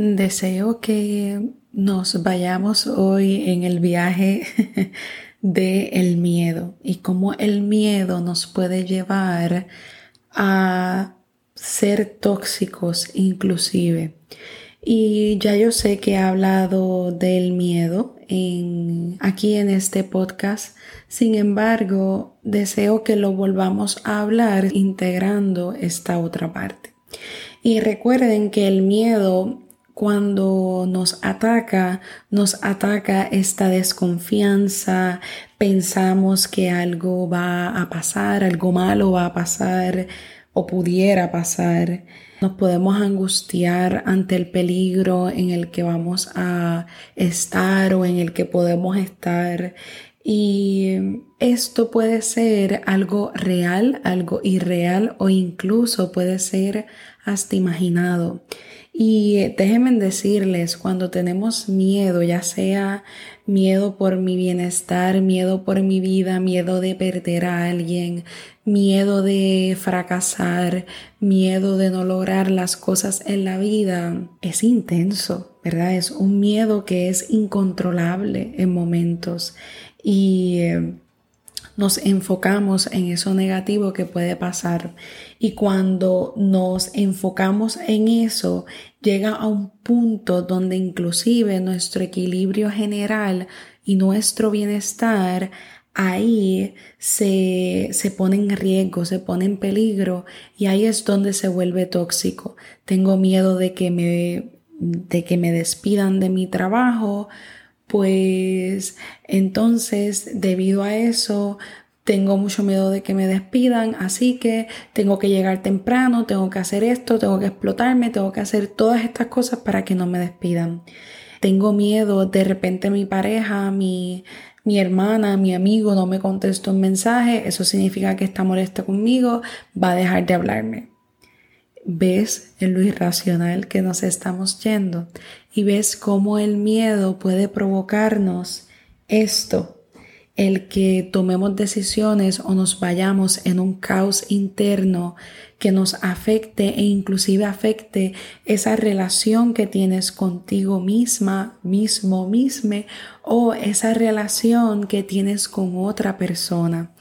Deseo que nos vayamos hoy en el viaje de el miedo y cómo el miedo nos puede llevar a ser tóxicos inclusive. Y ya yo sé que he hablado del miedo aquí en este podcast, sin embargo, deseo que lo volvamos a hablar integrando esta otra parte. Y recuerden que el miedo cuando nos ataca, nos ataca esta desconfianza, pensamos que algo va a pasar, algo malo va a pasar o pudiera pasar. Nos podemos angustiar ante el peligro en el que vamos a estar o en el que podemos estar. Y esto puede ser algo real, algo irreal o incluso puede ser hasta imaginado. Y déjenme decirles, cuando tenemos miedo, ya sea miedo por mi bienestar, miedo por mi vida, miedo de perder a alguien, miedo de fracasar, miedo de no lograr las cosas en la vida, es intenso, ¿verdad? Es un miedo que es incontrolable en momentos. Y eh, nos enfocamos en eso negativo que puede pasar. Y cuando nos enfocamos en eso, llega a un punto donde inclusive nuestro equilibrio general y nuestro bienestar ahí se, se, pone en riesgo, se pone en peligro y ahí es donde se vuelve tóxico. Tengo miedo de que me, de que me despidan de mi trabajo, pues entonces debido a eso tengo mucho miedo de que me despidan, así que tengo que llegar temprano, tengo que hacer esto, tengo que explotarme, tengo que hacer todas estas cosas para que no me despidan. Tengo miedo, de repente mi pareja, mi, mi hermana, mi amigo no me contesta un mensaje, eso significa que está molesto conmigo, va a dejar de hablarme ves en lo irracional que nos estamos yendo y ves cómo el miedo puede provocarnos esto, el que tomemos decisiones o nos vayamos en un caos interno que nos afecte e inclusive afecte esa relación que tienes contigo misma, mismo, misme o esa relación que tienes con otra persona.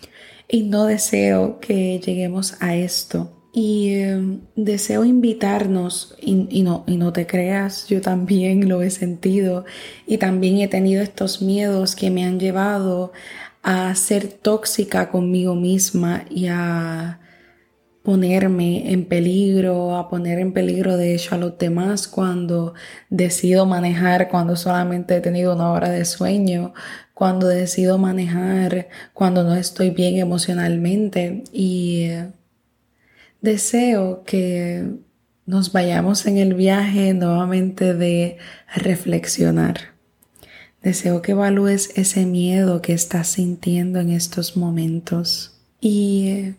Y no deseo que lleguemos a esto y em, deseo invitarnos, y, no, y no te creas, yo también lo he sentido y también he tenido estos miedos que me han llevado a ser tóxica conmigo misma y a ponerme en peligro, a poner en peligro de hecho a los demás cuando decido manejar, cuando solamente he tenido una hora de sueño, cuando decido manejar, cuando no estoy bien emocionalmente y Deseo que nos vayamos en el viaje nuevamente de reflexionar. Deseo que evalúes ese miedo que estás sintiendo en estos momentos y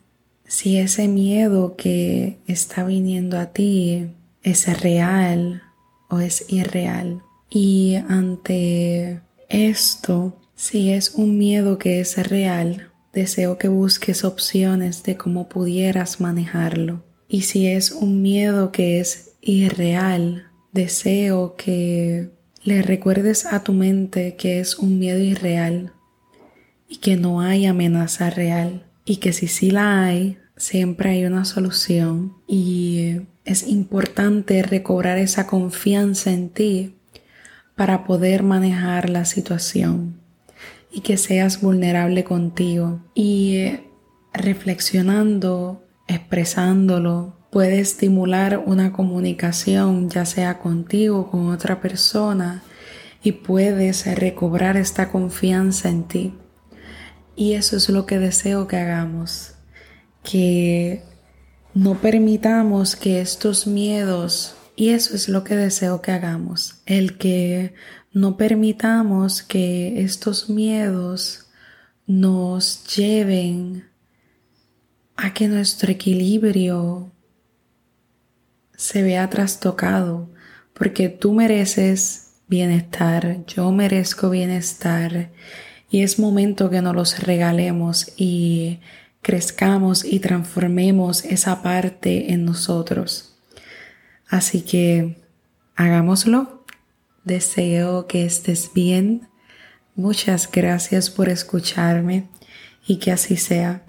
si ese miedo que está viniendo a ti es real o es irreal. Y ante esto, si es un miedo que es real, deseo que busques opciones de cómo pudieras manejarlo. Y si es un miedo que es irreal, deseo que le recuerdes a tu mente que es un miedo irreal y que no hay amenaza real. Y que si sí la hay, siempre hay una solución. Y es importante recobrar esa confianza en ti para poder manejar la situación y que seas vulnerable contigo. Y eh, reflexionando, expresándolo, puede estimular una comunicación ya sea contigo o con otra persona y puedes recobrar esta confianza en ti. Y eso es lo que deseo que hagamos, que no permitamos que estos miedos, y eso es lo que deseo que hagamos, el que no permitamos que estos miedos nos lleven a que nuestro equilibrio se vea trastocado, porque tú mereces bienestar, yo merezco bienestar y es momento que nos los regalemos y crezcamos y transformemos esa parte en nosotros. Así que hagámoslo. Deseo que estés bien. Muchas gracias por escucharme y que así sea.